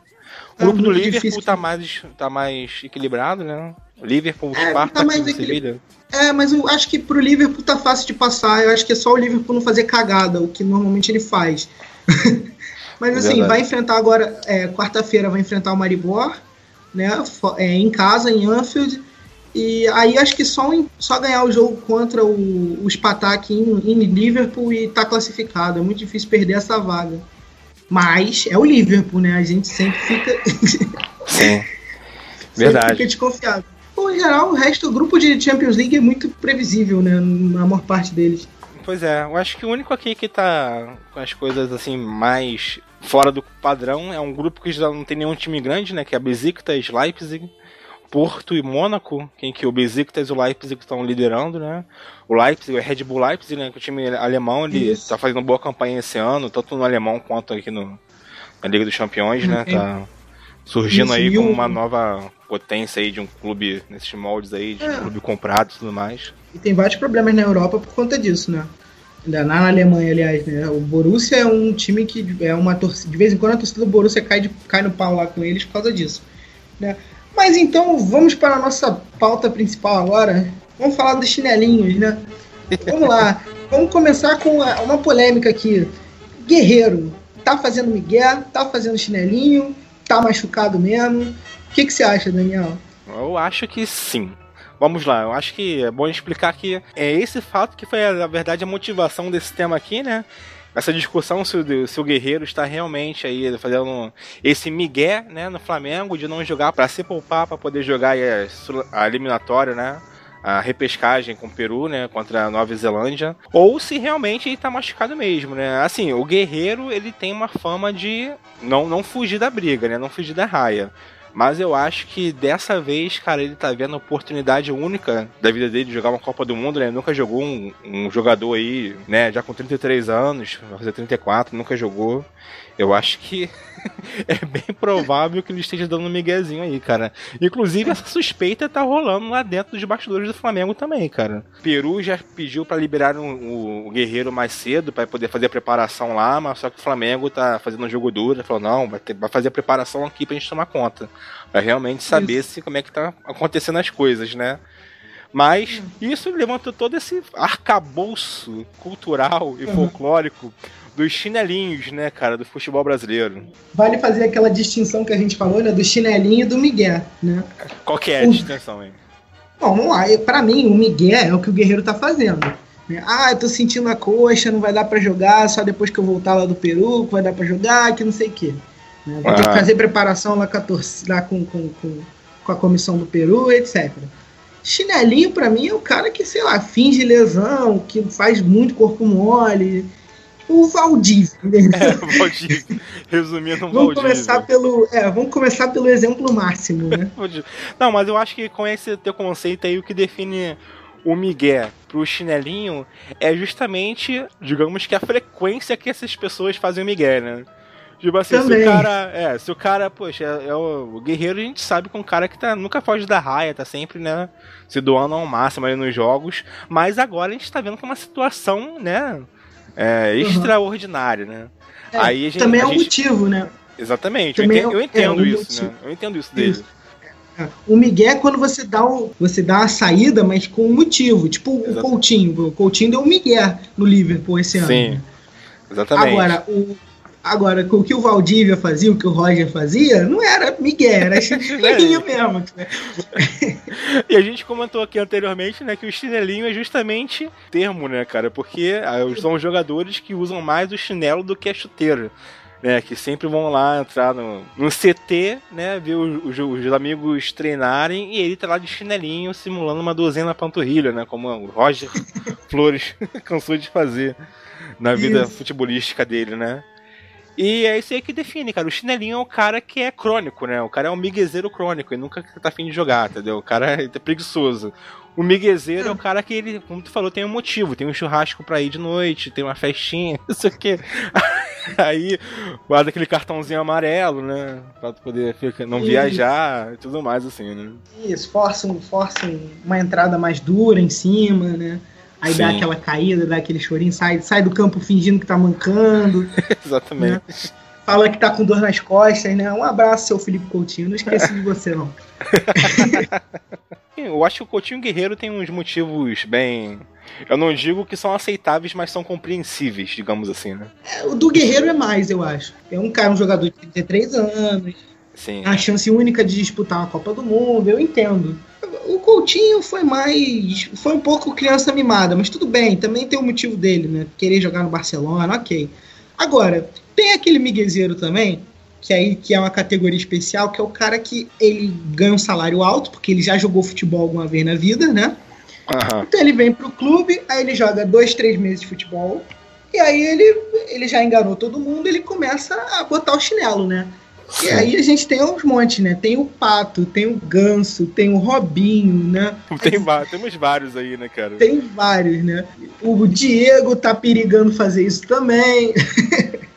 Tá grupo do muito Liverpool difícil. tá mais, tá mais equilibrado, né? Liverpool, É, Spartak tá e equili- Sevilha. É, mas eu acho que pro Liverpool tá fácil de passar. Eu acho que é só o Liverpool não fazer cagada, o que normalmente ele faz. [laughs] mas assim, vai enfrentar agora, é, quarta-feira vai enfrentar o Maribor, né? é, em casa, em Anfield. E aí acho que só, só ganhar o jogo contra o, o Spartak em, em Liverpool e tá classificado. É muito difícil perder essa vaga. Mas é o Liverpool, né? A gente sempre fica. Sim. [laughs] Sempre Verdade. fica desconfiado. Em geral, o resto, o grupo de Champions League é muito previsível, né? Na maior parte deles. Pois é, eu acho que o único aqui que tá com as coisas assim mais fora do padrão é um grupo que já não tem nenhum time grande, né? Que é a Besiktas, Leipzig, Porto e Mônaco, em que o Besiktas e o Leipzig estão liderando, né? O Leipzig, o Red Bull Leipzig, né? Que o time alemão, ele Isso. tá fazendo boa campanha esse ano, tanto no alemão quanto aqui no, na Liga dos Campeões, né? Uhum. Tá surgindo aí como uma nova potência aí de um clube nesses moldes aí, de É. um clube comprado e tudo mais. E tem vários problemas na Europa por conta disso, né? Ainda na Alemanha, aliás, né? O Borussia é um time que é uma torcida. De vez em quando a torcida do Borussia cai, de, cai no pau lá com eles por causa disso. Né? Mas então vamos para a nossa pauta principal agora. Vamos falar dos chinelinhos, né? Vamos lá. Vamos começar com uma, uma polêmica aqui. Guerreiro, tá fazendo migué, tá fazendo chinelinho, tá machucado mesmo. O que, que você acha, Daniel? Eu acho que sim. Vamos lá, eu acho que é bom explicar que é esse fato que foi, na verdade, a motivação desse tema aqui, né? Essa discussão se o, se o Guerreiro está realmente aí fazendo esse migué, né, no Flamengo, de não jogar para se poupar, para poder jogar a eliminatória, né? A repescagem com o Peru, né, contra a Nova Zelândia, ou se realmente ele tá machucado mesmo, né? Assim, o Guerreiro, ele tem uma fama de não, não fugir da briga, né? Não fugir da raia. Mas eu acho que dessa vez, cara, ele tá vendo a oportunidade única da vida dele de jogar uma Copa do Mundo, né? Nunca jogou um, um jogador aí, né? Já com 33 anos, vai fazer 34, nunca jogou. Eu acho que [laughs] é bem provável que ele esteja dando um miguezinho aí, cara. Inclusive, essa suspeita tá rolando lá dentro dos bastidores do Flamengo também, cara. Peru já pediu pra liberar um- o, o Guerreiro mais cedo pra poder fazer a preparação lá, mas só que o Flamengo tá fazendo um jogo duro. Falou, não, vai, ter- vai fazer a preparação aqui pra gente tomar conta. Pra realmente saber se como é que tá acontecendo as coisas, né? Mas isso levantou todo esse arcabouço cultural e Uhum. Dos chinelinhos, né, cara, do futebol brasileiro. Vale fazer aquela distinção que a gente falou, né? Do chinelinho e do migué, né? Qual que é a O- distinção aí? Bom, vamos lá. Pra mim, o migué é o que o guerreiro tá fazendo. né? Ah, eu tô sentindo a coxa, não vai dar pra jogar, só depois que eu voltar lá do Peru, que vai dar pra jogar, que não sei o quê. Né? Vai ter que Ah. fazer preparação lá com a, torcida, lá com, com, com, com a comissão do Peru, etc. Chinelinho, pra mim, é o cara que, sei lá, finge lesão, que faz muito corpo mole. O Valdívia? É, Valdir. Resumindo, um Vamos Valdir. começar pelo. É, vamos começar pelo exemplo máximo, né? [laughs] Não, mas eu acho que com esse teu conceito aí, o que define o Miguel pro chinelinho é justamente, digamos que a frequência que essas pessoas fazem o Miguel, né? Tipo assim, se o cara. É, se o cara, poxa, é, é o, o guerreiro, a gente sabe que é um cara que tá, nunca foge da raia, tá sempre, né? Se doando ao máximo aí nos jogos. Mas agora a gente tá vendo que é uma situação, né? É, extraordinária, né? É, Aí gente- Também é um gente- motivo, né? Exatamente, eu Também entendo, é- eu é entendo um isso, motivo. né? Eu entendo isso dele. Isso. O Miguel é quando você dá, o, você dá a saída, mas com um motivo. Tipo o Exato. Coutinho. O Coutinho deu um Miguel no Liverpool esse ano. Sim, né? exatamente. Agora, o, agora, o que o Valdívia fazia, o que o Roger fazia, não era Miguel, era [laughs] chinelinho mesmo. né? [laughs] E a gente comentou aqui anteriormente, né, que o chinelinho é justamente termo, né, cara? Porque ah, são os jogadores que usam mais o chinelo do que a chuteira. né, que sempre vão lá entrar no, no CT, né, ver os, os, os, amigos treinarem e ele tá lá de chinelinho simulando uma dozena na panturrilha, né, como o Roger [laughs] Flores cansou de fazer na vida isso. futebolística dele, né. E é isso aí que define, cara. O chinelinho é o cara que é crônico, né? O cara é um miguezeiro crônico e nunca tá afim de jogar, entendeu? O cara é [laughs] preguiçoso. O miguezeiro é. o cara que ele, como tu falou, tem um motivo. Tem um churrasco pra ir de noite, tem uma festinha, [laughs] não sei o quê. [laughs] Aí guarda aquele cartãozinho amarelo, né? Pra poder não viajar e tudo mais, assim, né? Isso, força, força uma entrada mais dura em cima, né? Aí Sim. dá aquela caída, dá aquele chorinho, sai, sai do campo fingindo que tá mancando. [laughs] Exatamente. Né? Fala que tá com dor nas costas, né? Um abraço, seu Felipe Coutinho. Não esqueci de você, não. [laughs] Eu acho que o Coutinho Guerreiro tem uns motivos bem. Eu não digo que são aceitáveis, mas são compreensíveis, digamos assim, né? É, o do Guerreiro é mais, eu acho. É um cara, um jogador de 33 anos. Sim. A chance única de disputar uma Copa do Mundo, eu entendo. O Coutinho foi mais. Foi um pouco criança mimada, mas tudo bem, também tem o motivo dele, né? Querer jogar no Barcelona, ok. Agora, tem aquele miguezeiro também, que aí que é uma categoria especial, que é o cara que ele ganha um salário alto, porque ele já jogou futebol alguma vez na vida, né? Uhum. Então ele vem pro clube, aí ele joga dois, três meses de futebol, e aí ele, ele já enganou todo mundo, ele começa a botar o chinelo, né? E aí a gente tem uns montes, né? Tem o Pato, tem o Ganso, tem o Robinho, né? Tem, temos vários aí, né, cara? Tem vários, né? O Diego tá perigando fazer isso também. [laughs]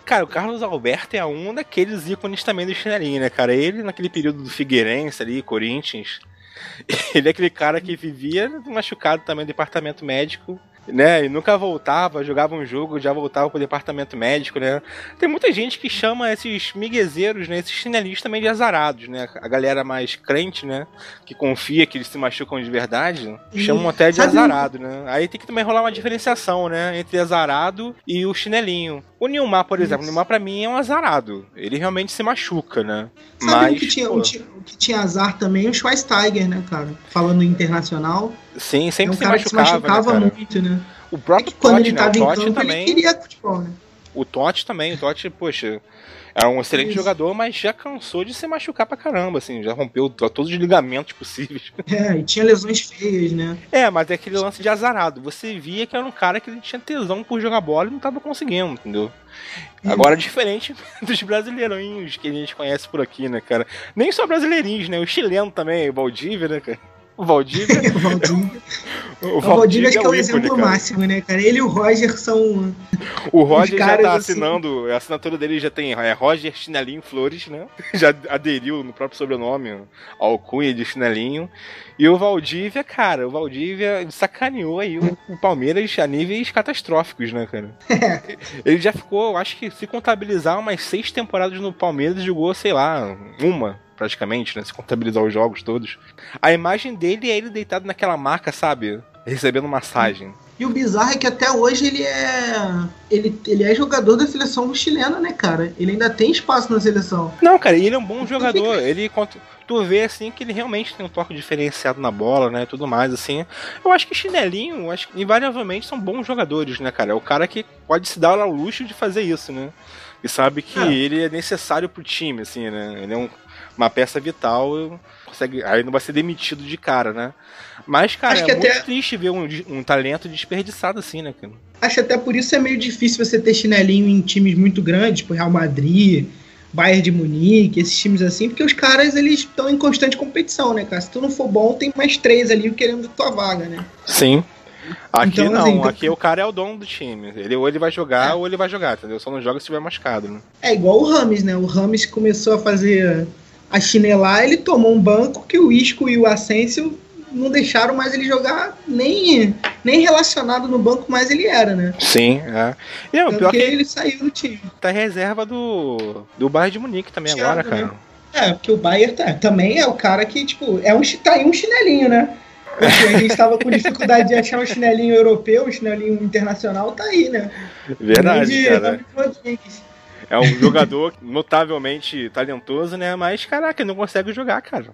Cara, o Carlos Alberto é um daqueles ícones também do chinelinho, né, cara? Ele, naquele período do Figueirense ali, Corinthians, [laughs] ele é aquele cara que vivia machucado também no departamento médico né? E nunca voltava, jogava um jogo, já voltava pro departamento médico, né? Tem muita gente que chama esses miguezeiros, né? Esses chinelistas também de azarados, né? A galera mais crente, né? Que confia que eles se machucam de verdade, chamam até de azarado, né? Aí tem que também rolar uma diferenciação, né? Entre azarado e o chinelinho. O Nilmar, por exemplo, Isso. o Nilmar pra mim é um azarado. Ele realmente se machuca, né? Sabe Mas, o que tinha, o, que tinha azar também? O Schweinsteiger, né, cara? Falando internacional. Sim, sempre é um se machucava, se machucava né, muito, né? O próprio é Totti, quando ele né? Tava o Totti também. Ele queria futebol, né? O Totti também, o Totti, poxa, é um excelente Isso. jogador, mas já cansou de se machucar pra caramba, assim, já rompeu todos os ligamentos possíveis. [laughs] É, e tinha lesões feias, né? É, mas é aquele lance de azarado. Você via que era um cara que tinha tesão por jogar bola e não tava conseguindo, entendeu? Agora, diferente [laughs] dos brasileirinhos que a gente conhece por aqui, né, cara? Nem só brasileirinhos, né? O chileno também, o Valdívia, né, cara? [laughs] O Valdívia. o Valdívia. O Valdívia acho que é o exemplo ícone, máximo, né, cara? Ele e o Roger são. O Roger já tá assim. assinando, a assinatura dele já tem é Roger Chinelinho Flores, né? Já aderiu no próprio sobrenome ao cunha de Chinelinho. E o Valdívia, cara, o Valdívia sacaneou aí o, o Palmeiras a níveis catastróficos, né, cara? [laughs] Ele já ficou, acho que se contabilizar umas seis temporadas no Palmeiras, jogou, sei lá, uma praticamente, né? Se contabilizar os jogos todos. A imagem dele é ele deitado naquela marca, sabe? Recebendo massagem. E o bizarro é que até hoje ele é. Ele, ele é jogador da seleção chilena, né, cara? Ele ainda tem espaço na seleção. Não, cara, ele é um bom jogador. Ele tu vê assim que ele realmente tem um toque diferenciado na bola, né, tudo mais assim. Eu acho que chinelinho, acho que invariavelmente são bons jogadores, né, cara? É o cara que pode se dar ao luxo de fazer isso, né? E sabe que é. ele é necessário pro time, assim, né? Ele é um uma peça vital, consegue, aí não vai ser demitido de cara, né? Mas, cara, Acho é muito até... triste ver um, um talento desperdiçado assim, né, cara? Acho até por isso é meio difícil você ter chinelinho em times muito grandes, tipo Real Madrid, Bayern de Munique, esses times assim, porque os caras eles estão em constante competição, né, cara? Se tu não for bom, tem mais três ali querendo tua vaga, né? Sim. Aqui então, não, assim, então- aqui o cara é o dono do time. Ele, ou ele vai jogar é. ou ele vai jogar, entendeu? Só não joga se tiver machucado, né? É igual o Rames, né? O Rames começou a fazer a chinelar, ele tomou um banco que o Isco e o Asensio não deixaram mais ele jogar nem, nem relacionado no banco mais ele era, né? Sim, é. E, não, pior que ele saiu do time. Tá reserva do, do Bayern de Munique também Thiago, agora, cara. Né? É, porque o Bayern tá, também é o cara que, tipo, é um, tá aí um chinelinho, né? Porque a gente tava com dificuldade de achar um chinelinho europeu, um chinelinho internacional, tá aí, né? Verdade, de, cara. É um jogador [laughs] notavelmente talentoso, né? Mas, caraca, não consegue jogar, cara.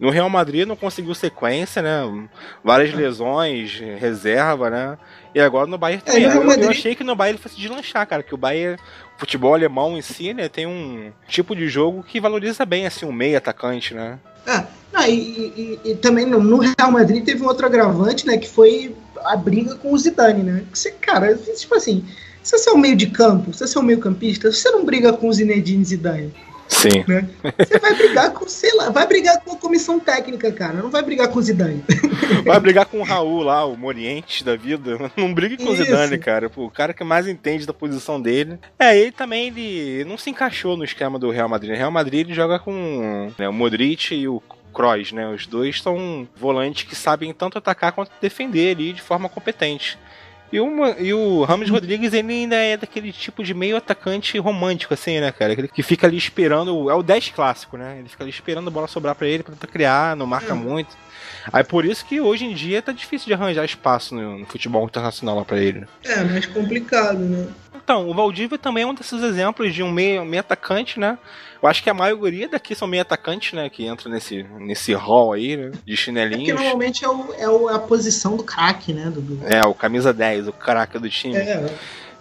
No Real Madrid não conseguiu sequência, né? Várias lesões, reserva, né? E agora no Bayern também. É, no Madrid... eu, eu, achei que no Bayern ele fosse deslanchar, cara, que o Bayern, futebol alemão em si, né, tem um tipo de jogo que valoriza bem, assim, um meio atacante, né? É, não, e, e, e, também no, no, Real Madrid teve um outro agravante, né, que foi a briga com o Zidane, né? Você, cara, tipo assim, se você é um meio de campo, se você é um meio campista, você não briga com o Zinedine Zidane. Sim. Né? Você vai brigar com, sei lá, vai brigar com a comissão técnica, cara. Não vai brigar com o Zidane. Vai brigar com o Raul lá, o Moriente da vida. [laughs] Não brigue com Isso. o Zidane, cara. Pô, o cara que mais entende da posição dele. É, ele também ele não se encaixou no esquema do Real Madrid. O Real Madrid ele joga com né, o Modric e o Kroos, né? Os dois são volantes que sabem tanto atacar quanto defender ali de forma competente. E, uma, e o Ramos Rodrigues, ele ainda é daquele tipo de meio atacante romântico, assim, né, cara? Aquele que fica ali esperando. É o 10 clássico, né? Ele fica ali esperando a bola sobrar para ele pra tentar criar, não marca é. muito. Aí por isso que hoje em dia tá difícil de arranjar espaço no, no futebol internacional lá pra ele. É, mais complicado, né? Então, o Valdívia também é um desses exemplos de um meio, meio atacante, né? Eu acho que a maioria daqui são meio atacantes, né? Que entra nesse, nesse hall aí, né? De chinelinhos. É que normalmente é, o, é o, a posição do craque, né? Do, do... É, o camisa 10, o craque do time. É,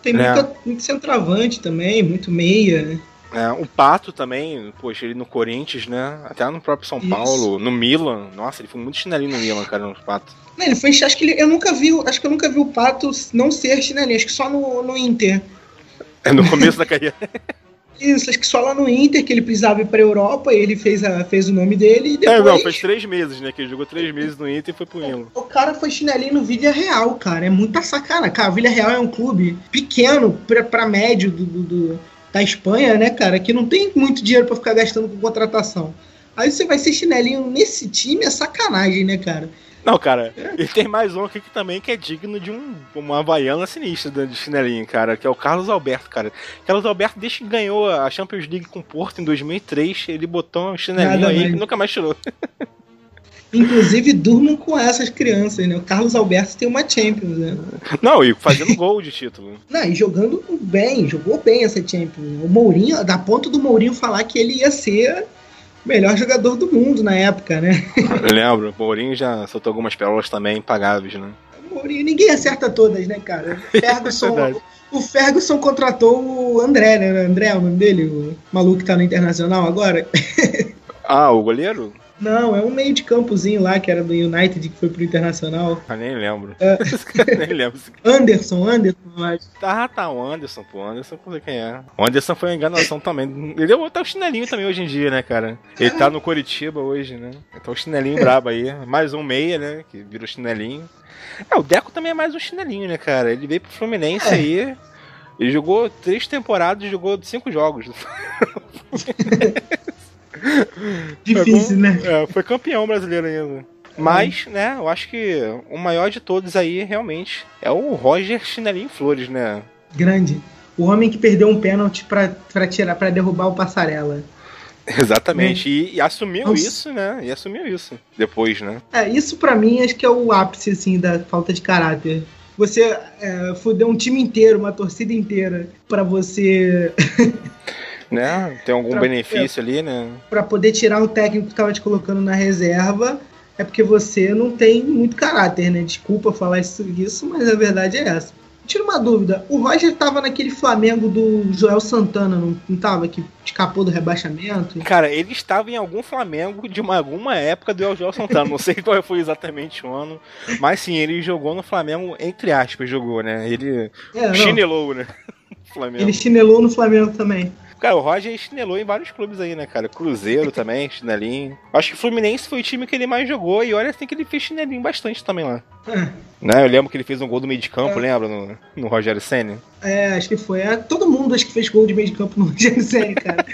tem né? muita, muito centroavante também, muito meia, né? É, o Pato também, poxa, ele no Corinthians, né? Até no próprio São Isso. Paulo, no Milan. Nossa, ele foi muito chinelinho no Milan, cara, no Pato. Não, ele foi, acho que ele, eu nunca vi, acho que eu nunca vi o Pato não ser chinelinho, acho que só no, no Inter. É no começo da carreira. [laughs] Isso, acho que só lá no Inter que ele precisava ir pra Europa, ele fez, a, fez o nome dele e depois... É, não, fez três meses, né? Que ele jogou três meses no Inter e foi pro Milan. O cara foi chinelinho no Vila Real, cara. É muita sacana. Cara, o Vila Real é um clube pequeno pra, pra médio do, do, do, da Espanha, né, cara? Que não tem muito dinheiro para ficar gastando com contratação. Aí você vai ser chinelinho nesse time, é sacanagem, né, cara? Não, cara, e tem mais um aqui que também que é digno de um, uma havaiana sinistra de chinelinho, cara, que é o Carlos Alberto, cara. Carlos Alberto, desde que ganhou a Champions League com o Porto em 2003, ele botou um chinelinho Nada aí mais. e nunca mais tirou. Inclusive, durmam com essas crianças, né? O Carlos Alberto tem uma Champions, né? Não, e fazendo gol de título. [laughs] Não, e jogando bem, jogou bem essa Champions. O Mourinho, da ponta do Mourinho falar que ele ia ser melhor jogador do mundo na época, né? Eu lembro, o Mourinho já soltou algumas pérolas também impagáveis, né? Mourinho, ninguém acerta todas, né, cara? [laughs] Ferguson, é o Ferguson contratou o André, né? André é o nome dele, o maluco que tá no Internacional agora. Ah, o goleiro? Não, é um meio de campozinho lá que era do United que foi pro Internacional. Eu nem lembro. É. [laughs] nem lembro. Anderson, Anderson, acho. Tá, tá, o Anderson, pô. Anderson, não sei quem é. O Anderson foi uma enganação também. Ele deu tá o chinelinho também hoje em dia, né, cara? Ele tá no Curitiba hoje, né? Tá o chinelinho brabo aí. Mais um meia, né? Que virou chinelinho. É, o Deco também é mais um chinelinho, né, cara? Ele veio pro Fluminense é. aí. Ele jogou três temporadas e jogou cinco jogos. [laughs] [laughs] Difícil, né? É, foi campeão brasileiro ainda. Mas, né, eu acho que o maior de todos aí, realmente, é o Roger Chinelinho Flores, né? Grande. O homem que perdeu um pênalti para tirar, para derrubar o passarela. Exatamente, é. e, e, assumiu Nossa. isso, né? E assumiu isso depois, né? É, isso para mim acho que é o ápice, assim, da falta de caráter. Você é, fudeu um time inteiro, uma torcida inteira, para você [laughs] né? Tem algum pra, benefício é, ali, né? Para poder tirar o técnico que estava te colocando na reserva, é porque você não tem muito caráter, né? Desculpa falar isso, isso mas a verdade é essa. Tira uma dúvida, o Roger estava naquele Flamengo do Joel Santana, não, não tava? Que escapou do rebaixamento? Cara, ele estava em algum Flamengo de uma, alguma época do Joel Santana, não sei qual foi exatamente o ano, mas sim, ele jogou no Flamengo, entre aspas, jogou, né? Ele é, chinelou, né? [laughs] Flamengo. Ele chinelou no Flamengo também. Cara, o Roger chinelou em vários clubes aí, né, cara? Cruzeiro [laughs] também, chinelinho. Acho que o Fluminense foi o time que ele mais jogou e olha assim que ele fez chinelinho bastante também lá. É. Né? Eu lembro que ele fez um gol do meio de campo, é. lembra? No, no Rogério Senna. É, acho que foi. É, todo mundo acho que fez gol de meio de campo no [laughs] Rogério Senna, cara.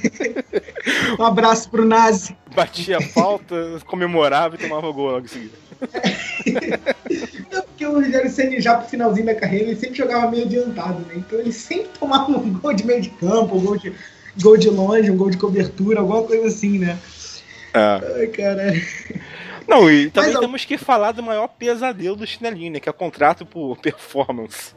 [laughs] um abraço pro Nazi. Batia falta, comemorava e tomava gol logo em seguida. Porque o Rogério Senna já pro finalzinho da carreira, ele sempre jogava meio adiantado, né? Então ele sempre tomava um gol de meio de campo, um gol de, gol de longe, um gol de cobertura, alguma coisa assim, né? É. Ai, cara. Não, e também Mas, temos que falar do maior pesadelo do chinelinho, né? Que é o contrato por Esse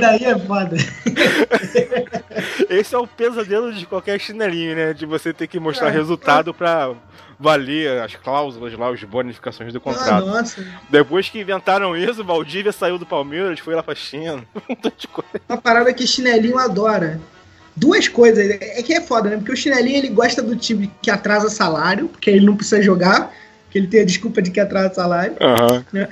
daí é foda. [laughs] Esse é o pesadelo de qualquer chinelinho, né? De você ter que mostrar é, resultado é. pra valer as cláusulas lá, as bonificações do ah, contrato. Ah, nossa. Depois que inventaram isso, Valdívia saiu do Palmeiras, foi lá pra China. [laughs] Uma parada que chinelinho adora. Duas coisas, é que é foda, né? Porque o chinelinho ele gosta do time que atrasa salário, porque ele não precisa jogar, que ele tem a desculpa de que atrasa salário. Uhum. Né?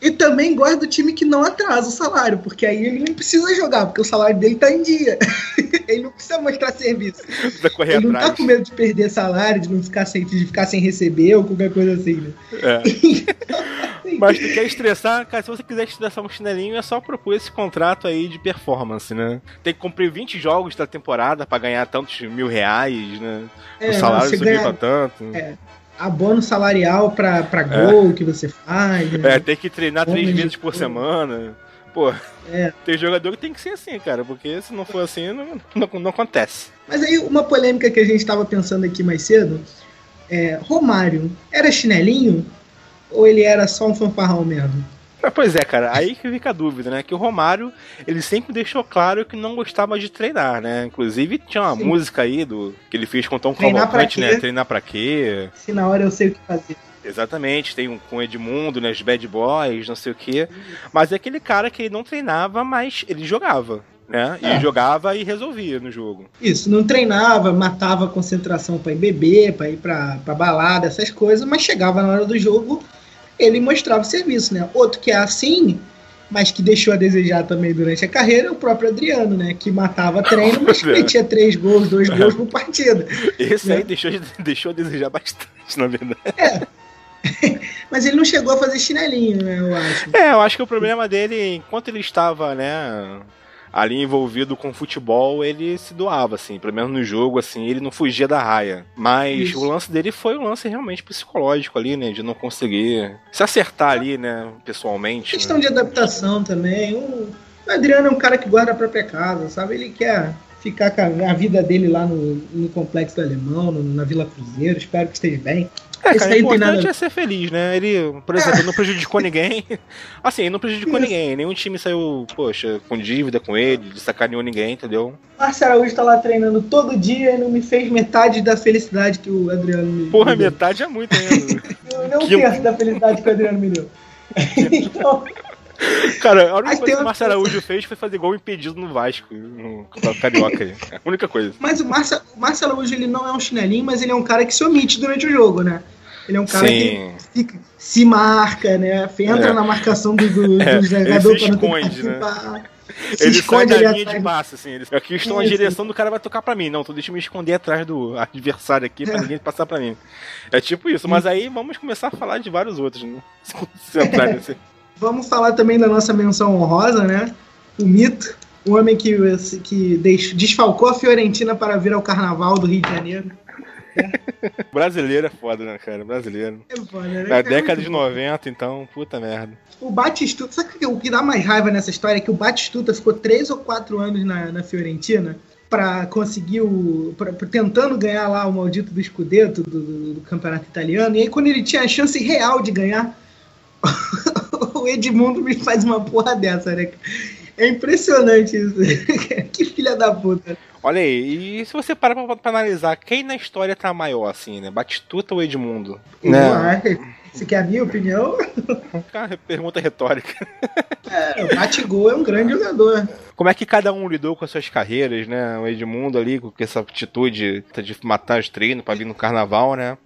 E também gosta do time que não atrasa o salário, porque aí ele não precisa jogar, porque o salário dele tá em dia. [laughs] ele não precisa mostrar serviço. Precisa correr ele atrás. não tá com medo de perder salário, de não ficar sem, de ficar sem receber ou qualquer coisa assim, né? É. [laughs] Mas tu quer estressar, cara, se você quiser estressar um chinelinho, é só propor esse contrato aí de performance, né? Tem que cumprir 20 jogos da temporada para ganhar tantos mil reais, né? É, o salário subir ganha... pra tanto. É abono salarial pra, pra gol é. que você faz. Né? É, tem que treinar três vezes por semana. Pô, é. tem jogador que tem que ser assim, cara, porque se não for assim, não, não, não acontece. Mas aí, uma polêmica que a gente estava pensando aqui mais cedo, é, Romário, era chinelinho? Ou ele era só um fanfarrão mesmo? Pois é, cara, aí que fica a dúvida, né? Que o Romário, ele sempre deixou claro que não gostava de treinar, né? Inclusive tinha uma Sim. música aí do que ele fez com Tom Cavalcante, né? Treinar pra quê? Se na hora eu sei o que fazer. Exatamente, tem um com Edmundo, né? Os Bad Boys, não sei o quê. Mas é aquele cara que ele não treinava, mas ele jogava. Né? É. E jogava e resolvia no jogo. Isso, não treinava, matava a concentração para ir beber, para ir pra, pra balada, essas coisas, mas chegava na hora do jogo, ele mostrava serviço, né? Outro que é assim, mas que deixou a desejar também durante a carreira, é o próprio Adriano, né? Que matava treino, mas [laughs] metia três gols, dois gols por [laughs] partida. Esse né? aí deixou, [laughs] deixou a desejar bastante, na verdade. É. mas ele não chegou a fazer chinelinho, né? Eu acho. É, eu acho que o problema dele, enquanto ele estava, né? Ali envolvido com futebol, ele se doava, assim, pelo menos no jogo, assim, ele não fugia da raia. Mas Isso. o lance dele foi um lance realmente psicológico ali, né, de não conseguir se acertar ali, né, pessoalmente. Questão né? de adaptação também. O Adriano é um cara que guarda a própria casa, sabe? Ele quer ficar com a vida dele lá no, no Complexo do Alemão, no, na Vila Cruzeiro, espero que esteja bem. É, cara, o importante é ser feliz, né? Ele, por exemplo, não prejudicou [laughs] ninguém. Assim, ele não prejudicou ninguém. Nenhum time saiu, poxa, com dívida com ele, de sacaneou ninguém, entendeu? Marcelo Araújo tá lá treinando todo dia e não me fez metade da felicidade que o Adriano me Porra, me metade é muito ainda. [laughs] não um terço da felicidade que o Adriano me deu. então... [laughs] [laughs] Cara, a única coisa que o Márcio Araújo fez foi fazer gol impedido no Vasco, no Carioca. É a única coisa. Mas o Márcio, o Márcio Araújo, ele não é um chinelinho, mas ele é um cara que se omite durante o jogo, né? Ele é um cara Sim. que fica, se marca, né? Entra é. na marcação do, do, é. do jogador para não esconde, né? Se ele esconde sai da linha de massa, assim. Ele, aqui estou na direção do cara vai tocar pra mim. Não, então deixa eu me esconder atrás do adversário aqui pra é. ninguém passar pra mim. É tipo isso. Mas aí vamos começar a falar de vários outros, né? [laughs] Se Vamos falar também da nossa menção honrosa, né? O mito. O homem que, que desfalcou a Fiorentina para vir ao Carnaval do Rio de Janeiro. [laughs] Brasileiro é foda, né, cara? Brasileiro. É foda, né? Na é década de 90, então, puta merda. O Batistuta, sabe o que dá mais raiva nessa história? É que o Batistuta ficou 3 ou 4 anos na, na Fiorentina para conseguir o. Pra, tentando ganhar lá o maldito do Scudetto do, do, do, campeonato italiano. E aí, quando ele tinha a chance real de ganhar, [laughs] o Edmundo me faz uma porra dessa, né? É impressionante isso. [laughs] que filha da puta. Olha aí, e se você parar pra, pra, analisar, quem na história tá maior, assim, né? Batistuta ou Edmundo? Né? Você quer a minha opinião? Cara, [laughs] pergunta retórica. É, o Batigol é um grande jogador. Como é que cada um lidou com as suas carreiras, né? O Edmundo ali, com essa atitude de matar os treinos pra vir no carnaval, né?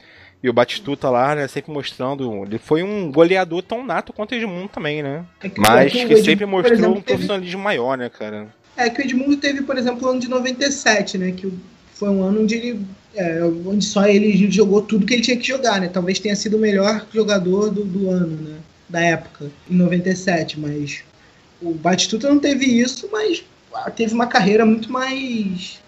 E o Batistuta lá, né, sempre mostrando. Ele foi um goleador tão nato quanto o Edmundo também, né? É que, Mas que, que sempre mostrou exemplo, um profissionalismo teve... maior, né, cara? É que o Edmundo teve, por exemplo, o ano de 97, né? Que foi um ano onde ele. É, onde só ele jogou tudo que ele tinha que jogar, né? Talvez tenha sido o melhor jogador do, do ano, né? Da época, em 97, mas o Batistuta não teve isso, mas teve uma carreira muito mais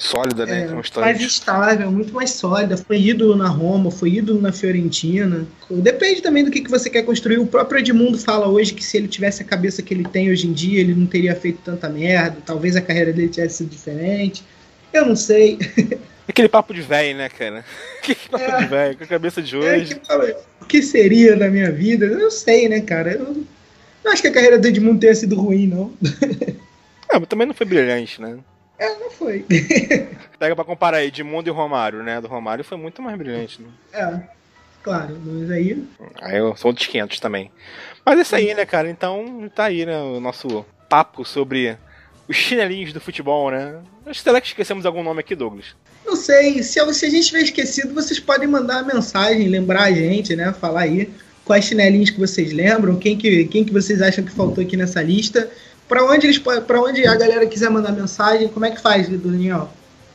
sólida, né? É, mais estável, muito mais sólida. Foi ídolo na Roma, foi ídolo na Fiorentina. Depende também do que, que você quer construir. O próprio Edmundo fala hoje que se ele tivesse a cabeça que ele tem hoje em dia, ele não teria feito tanta merda. Talvez a carreira dele tivesse sido diferente. Eu não sei. [laughs] Aquele papo de velho, né, cara? [laughs] Que papo é, de velho, com a cabeça de é, hoje. É, que, o que seria da minha vida? Eu não sei, né, cara? Eu não acho que a carreira do Edmundo tenha sido ruim, não. [laughs] Ah, mas também não foi brilhante, né? É, não foi. [laughs] Pega pra comparar aí, Edmundo e Romário, né? Do Romário foi muito mais brilhante, né? É, claro, mas aí. Aí eu sou dos 500 também. Mas é isso aí, né, cara? Então tá aí, né? O nosso papo sobre os chinelinhos do futebol, né? Acho que será que esquecemos algum nome aqui, Douglas? Não sei, se, se a gente tiver esquecido, vocês podem mandar uma mensagem, lembrar a gente, né? Falar aí quais chinelinhos que vocês lembram, quem que, quem que vocês acham que faltou aqui nessa lista. Para onde eles para onde a galera quiser mandar mensagem, como é que faz, Daniel?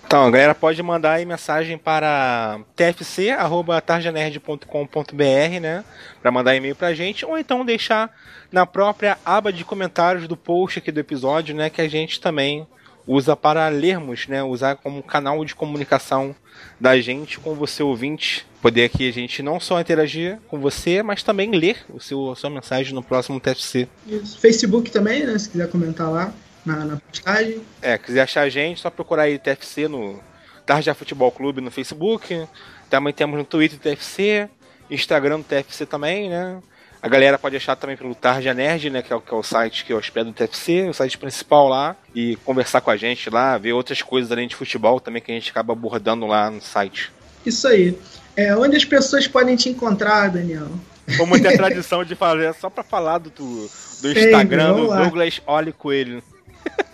Então, a galera pode mandar aí mensagem para tfc@tarjanerd.com.br, né, para mandar e-mail pra gente ou então deixar na própria aba de comentários do post aqui do episódio, né, que a gente também usa para lermos, né, usar como canal de comunicação da gente com você ouvinte, poder aqui a gente não só interagir com você, mas também ler o seu, a sua mensagem no próximo TFC. Isso. Facebook também, né? Se quiser comentar lá na, na postagem. É, quiser achar a gente, só procurar aí TFC no Tarja Futebol Clube no Facebook. Também temos no Twitter TFC, Instagram TFC também, né? A galera pode achar também pelo Tarja Nerd, né? Que é, o, que é o site que é hospeda TFC, o site principal lá, e conversar com a gente lá, ver outras coisas além de futebol também que a gente acaba abordando lá no site. Isso aí. É, onde as pessoas podem te encontrar, Daniel? Como tem a tradição de fazer, só para falar do, do Instagram do Douglas Oli Coelho.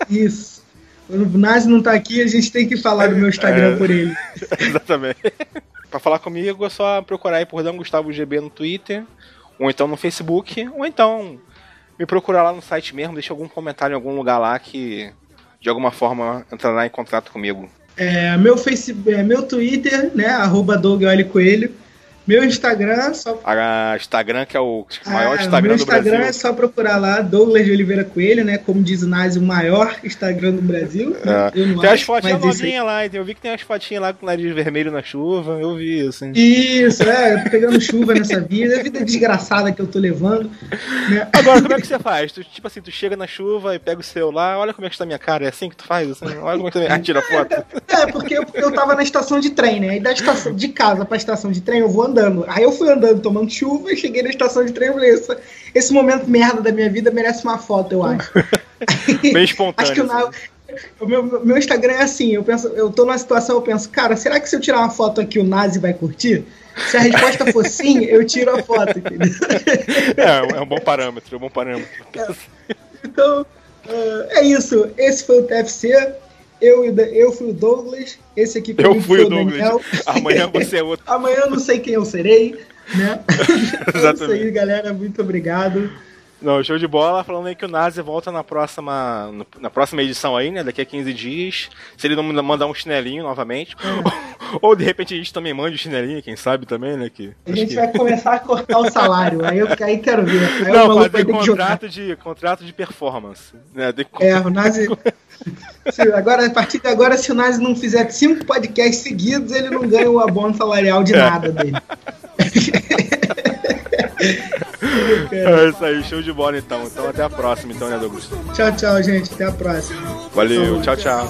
Isso. Quando o Nazi não tá aqui, a gente tem que falar do meu Instagram é, por ele. [laughs] Exatamente. Pra falar comigo é só procurar aí por Dan Gustavo GB no Twitter, ou então no Facebook, ou então me procurar lá no site mesmo, deixa algum comentário em algum lugar lá que de alguma forma entrará em contato comigo. É, meu Facebook, é, meu Twitter, né, arroba Coelho. Meu Instagram, só. A Instagram, que é o maior ah, Instagram do Brasil. Meu Instagram é só procurar lá, Douglas de Oliveira Coelho, né? Como diz o Nazi, o maior Instagram do Brasil. Né? É. tem as fotinhas novinhas lá, eu vi que tem as fotinhas lá com o nariz vermelho na chuva, eu vi isso. Hein? Isso, é, pegando chuva nessa vida, a vida desgraçada que eu tô levando. Né? Agora, como é que você faz? Tu, tipo assim, tu chega na chuva e pega o celular, olha como é que está a minha cara, é assim que tu faz? Assim? Olha como é que tu ah, tira foto. É, porque eu, eu tava na estação de trem, né? E da estação, de casa pra estação de trem eu vou andando. Aí eu fui andando, tomando chuva, e cheguei na estação de trem e falei, esse, momento merda da minha vida merece uma foto, eu acho. [laughs] Bem espontâneo. acho que o, assim. o meu, meu Instagram é assim, eu penso, eu tô numa situação, eu penso, cara, será que se eu tirar uma foto aqui o Nazi vai curtir? Se a resposta for [laughs] sim, eu tiro a foto, entendeu? É, é um bom parâmetro, é um bom parâmetro. É. Então, uh, é isso. Esse foi o TFC. Eu, eu fui o Douglas, esse aqui eu fui o Douglas. Daniel. Amanhã você é outro. [laughs] Amanhã eu não sei quem eu serei, né? [laughs] Exatamente. é isso aí, galera. Muito obrigado. Não, show de bola. Falando aí que o Nazi volta na próxima, na próxima edição aí, né? Daqui a 15 dias. Se ele não mandar um chinelinho novamente. É. [laughs] Ou, de repente a gente também mande o um chinelinho, quem sabe também, né? Que, a gente que... vai começar a cortar o salário. Aí eu aí quero ver. Aí não, fazer contrato de, contrato de performance. Né? De... É, o Nazi. [laughs] agora, a partir de agora, se o Nazi não fizer cinco podcasts seguidos, ele não ganha o abono salarial de nada dele. [laughs] é isso aí, show de bola então. Então até a próxima, então, né, Douglas? Tchau, tchau, gente. Até a próxima. Valeu, tchau, tchau.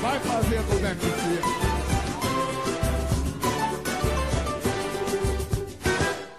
Vai fazer do MT.